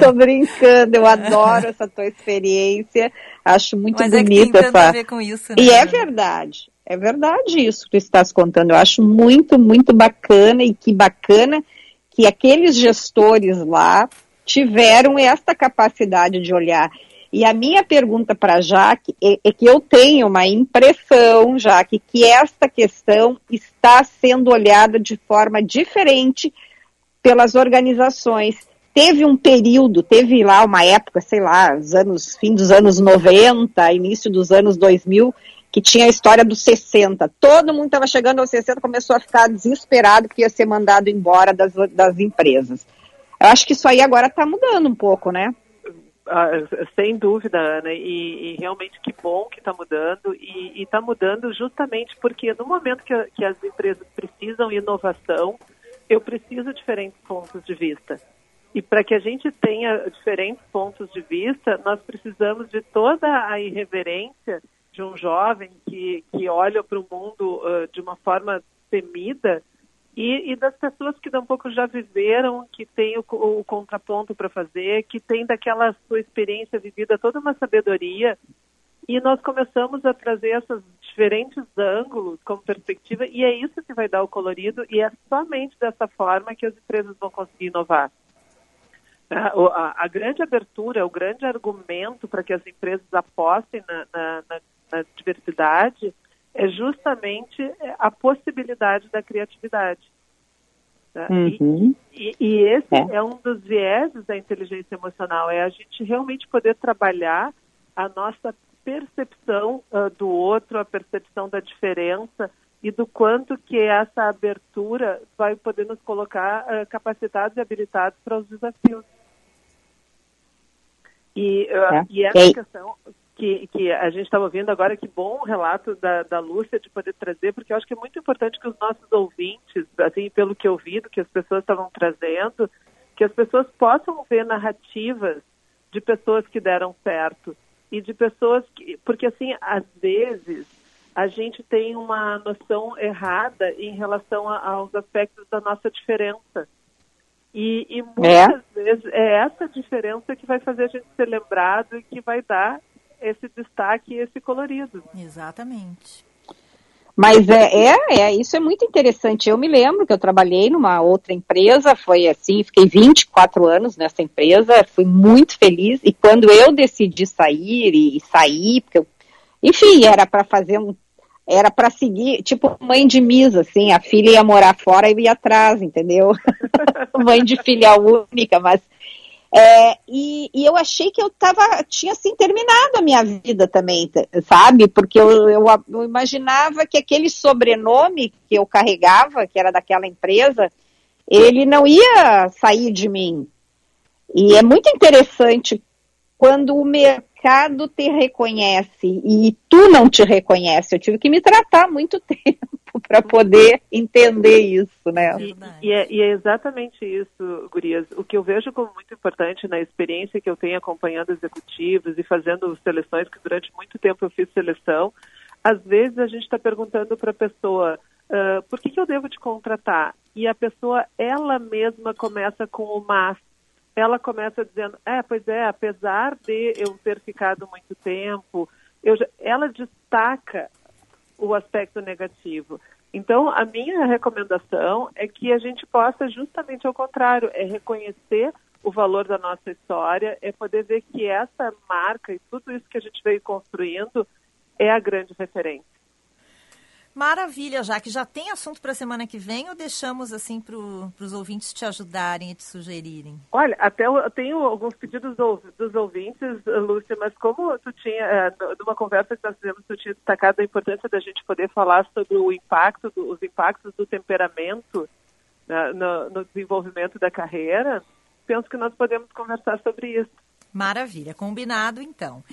Tô brincando, eu adoro essa tua experiência, acho muito Mas bonita é que tem essa. A ver com isso, né? E é verdade, é verdade isso que tu estás contando. Eu acho muito, muito bacana e que bacana que aqueles gestores lá tiveram esta capacidade de olhar. E a minha pergunta para Jaque é, é, que eu tenho uma impressão, Jaque, que esta questão está sendo olhada de forma diferente pelas organizações. Teve um período, teve lá uma época, sei lá, os anos, fim dos anos 90, início dos anos 2000, que tinha a história dos 60. Todo mundo estava chegando aos 60, começou a ficar desesperado que ia ser mandado embora das, das empresas. Eu acho que isso aí agora está mudando um pouco, né? Ah, sem dúvida, Ana, e, e, realmente que bom que está mudando, e está mudando justamente porque no momento que, que as empresas precisam inovação, eu preciso de diferentes pontos de vista. E para que a gente tenha diferentes pontos de vista, nós precisamos de toda a irreverência de um jovem que, que olha para o mundo uh, de uma forma temida e, e, das pessoas que um pouco já viveram, que tem o, o contraponto para fazer, que tem daquela sua experiência vivida toda uma sabedoria. E nós começamos a trazer esses diferentes ângulos como perspectiva, e é isso que vai dar o colorido, e é somente dessa forma que as empresas vão conseguir inovar. A, a, a grande abertura, o grande argumento para que as empresas apostem na, na, na na diversidade é justamente a possibilidade da criatividade. Tá? Uhum. E, e, e, esse é. é. um dos vieses da inteligência emocional, é a gente realmente poder trabalhar a nossa percepção uh, do outro, a percepção da diferença e do quanto que essa abertura vai poder nos colocar uh, capacitados e habilitados para os desafios. E, uh, é. e essa questão que, que a gente estava ouvindo agora, que bom o relato da, da Lúcia de poder trazer, porque eu acho que é muito importante que os nossos ouvintes, assim, pelo que eu vi, do que as pessoas estavam trazendo, que as pessoas possam ver narrativas de pessoas que deram certo e de pessoas que, porque assim, às vezes a gente tem uma noção errada em relação a, aos aspectos da nossa diferença. E, e muitas é. vezes é essa diferença que vai fazer a gente ser lembrado e que vai dar esse destaque e esse colorido. Exatamente. Mas é, é, é, isso é muito interessante. Eu me lembro que eu trabalhei numa outra empresa, foi assim, fiquei 24 anos nessa empresa, fui muito feliz. E quando eu decidi sair e, e sair, porque eu, enfim, era para fazer um, era para seguir, tipo mãe de misa, assim, a filha ia morar fora e ia atrás, entendeu? *laughs* mãe de filha única, mas é, e, e, eu achei que eu tava, tinha assim terminado a minha vida também, sabe? Porque eu, eu, eu, imaginava que aquele sobrenome que eu carregava, que era daquela empresa, ele não ia sair de mim. E é muito interessante quando o mercado te reconhece e tu não te reconhece. Eu tive que me tratar muito *laughs* tempo para poder entender isso, né? E, e, é, e, é, exatamente isso, Gurias. O que eu vejo como muito importante na experiência que eu tenho acompanhando executivos e fazendo seleções, que durante muito tempo eu fiz seleção, às vezes a gente está perguntando para a pessoa uh, por que, que eu devo te contratar? E a pessoa, ela mesma começa com o mas. Ela começa dizendo, é, pois é, apesar de eu ter ficado muito tempo, eu já... ela destaca o aspecto negativo. Então, a minha recomendação é que a gente possa justamente ao contrário, é reconhecer o valor da nossa história, é poder ver que essa marca e tudo isso que a gente veio construindo é a grande referência. Maravilha, já que já tem assunto para a semana que vem ou deixamos assim para os ouvintes te ajudarem e te sugerirem? Olha, até eu tenho alguns pedidos do, dos ouvintes, Lúcia, mas como tu tinha, é, numa conversa que nós fizemos, tu tinha destacado a importância da gente poder falar sobre o impacto, do, os impactos do temperamento né, no, no desenvolvimento da carreira, penso que nós podemos conversar sobre isso. Maravilha, combinado então.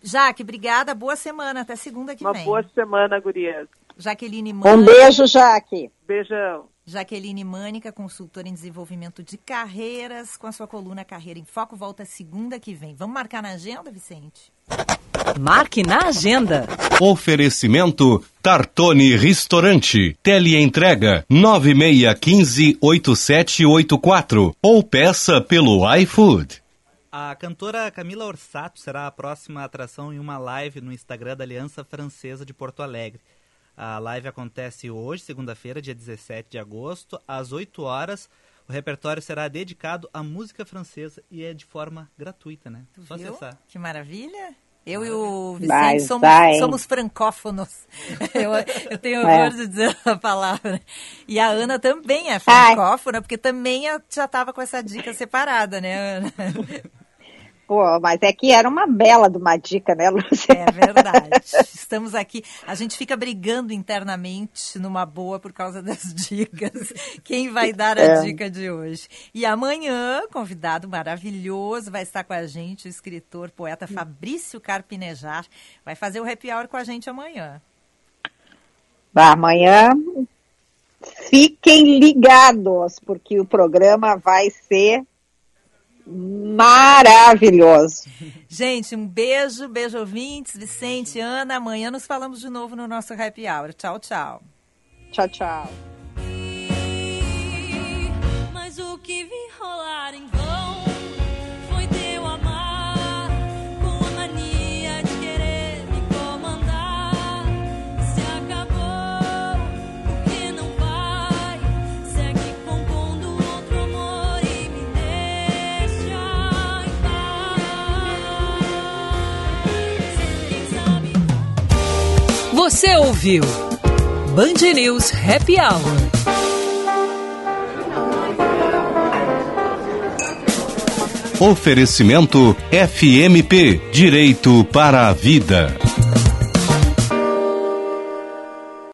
Jaque, obrigada, boa semana, até segunda que Uma vem. Uma boa semana, gurias. Jaqueline Mânica. Um beijo, Jaque. Beijão. Jaqueline Mânica, consultora em desenvolvimento de carreiras, com a sua coluna Carreira em Foco, volta segunda que vem. Vamos marcar na agenda, Vicente? Marque na agenda. Oferecimento Tartone Restaurante. Teleentrega 9615-8784 ou peça pelo iFood. A cantora Camila Orsato será a próxima atração em uma live no Instagram da Aliança Francesa de Porto Alegre. A live acontece hoje, segunda-feira, dia 17 de agosto, às 8 horas. O repertório será dedicado à música francesa e é de forma gratuita, né? Tu Só viu? acessar. Que maravilha. Eu e o Vicente Vai, somos, vai. somos francófonos. *laughs* Eu, eu tenho É. orgulho de dizer a palavra. E a Ana também é francófona, porque também já estava com essa dica separada, né, Ana? *laughs* Pô, mas é que era uma bela de uma dica, né, Lúcia? É verdade. Estamos aqui. A gente fica brigando internamente numa boa por causa das *laughs* dicas. Quem vai dar a É. dica de hoje? E amanhã, convidado maravilhoso, vai estar com a gente o escritor, poeta Fabrício Carpinejar. Vai fazer o happy hour com a gente amanhã. Bah, Amanhã fiquem ligados, porque o programa vai ser maravilhoso. Gente, um beijo, beijo ouvintes, Vicente, Ana. Amanhã nos falamos de novo no nosso happy hour. Tchau, tchau. Tchau, tchau. Mas o que rolar em Você ouviu Band News Happy Hour. Oferecimento FMP Direito para a Vida.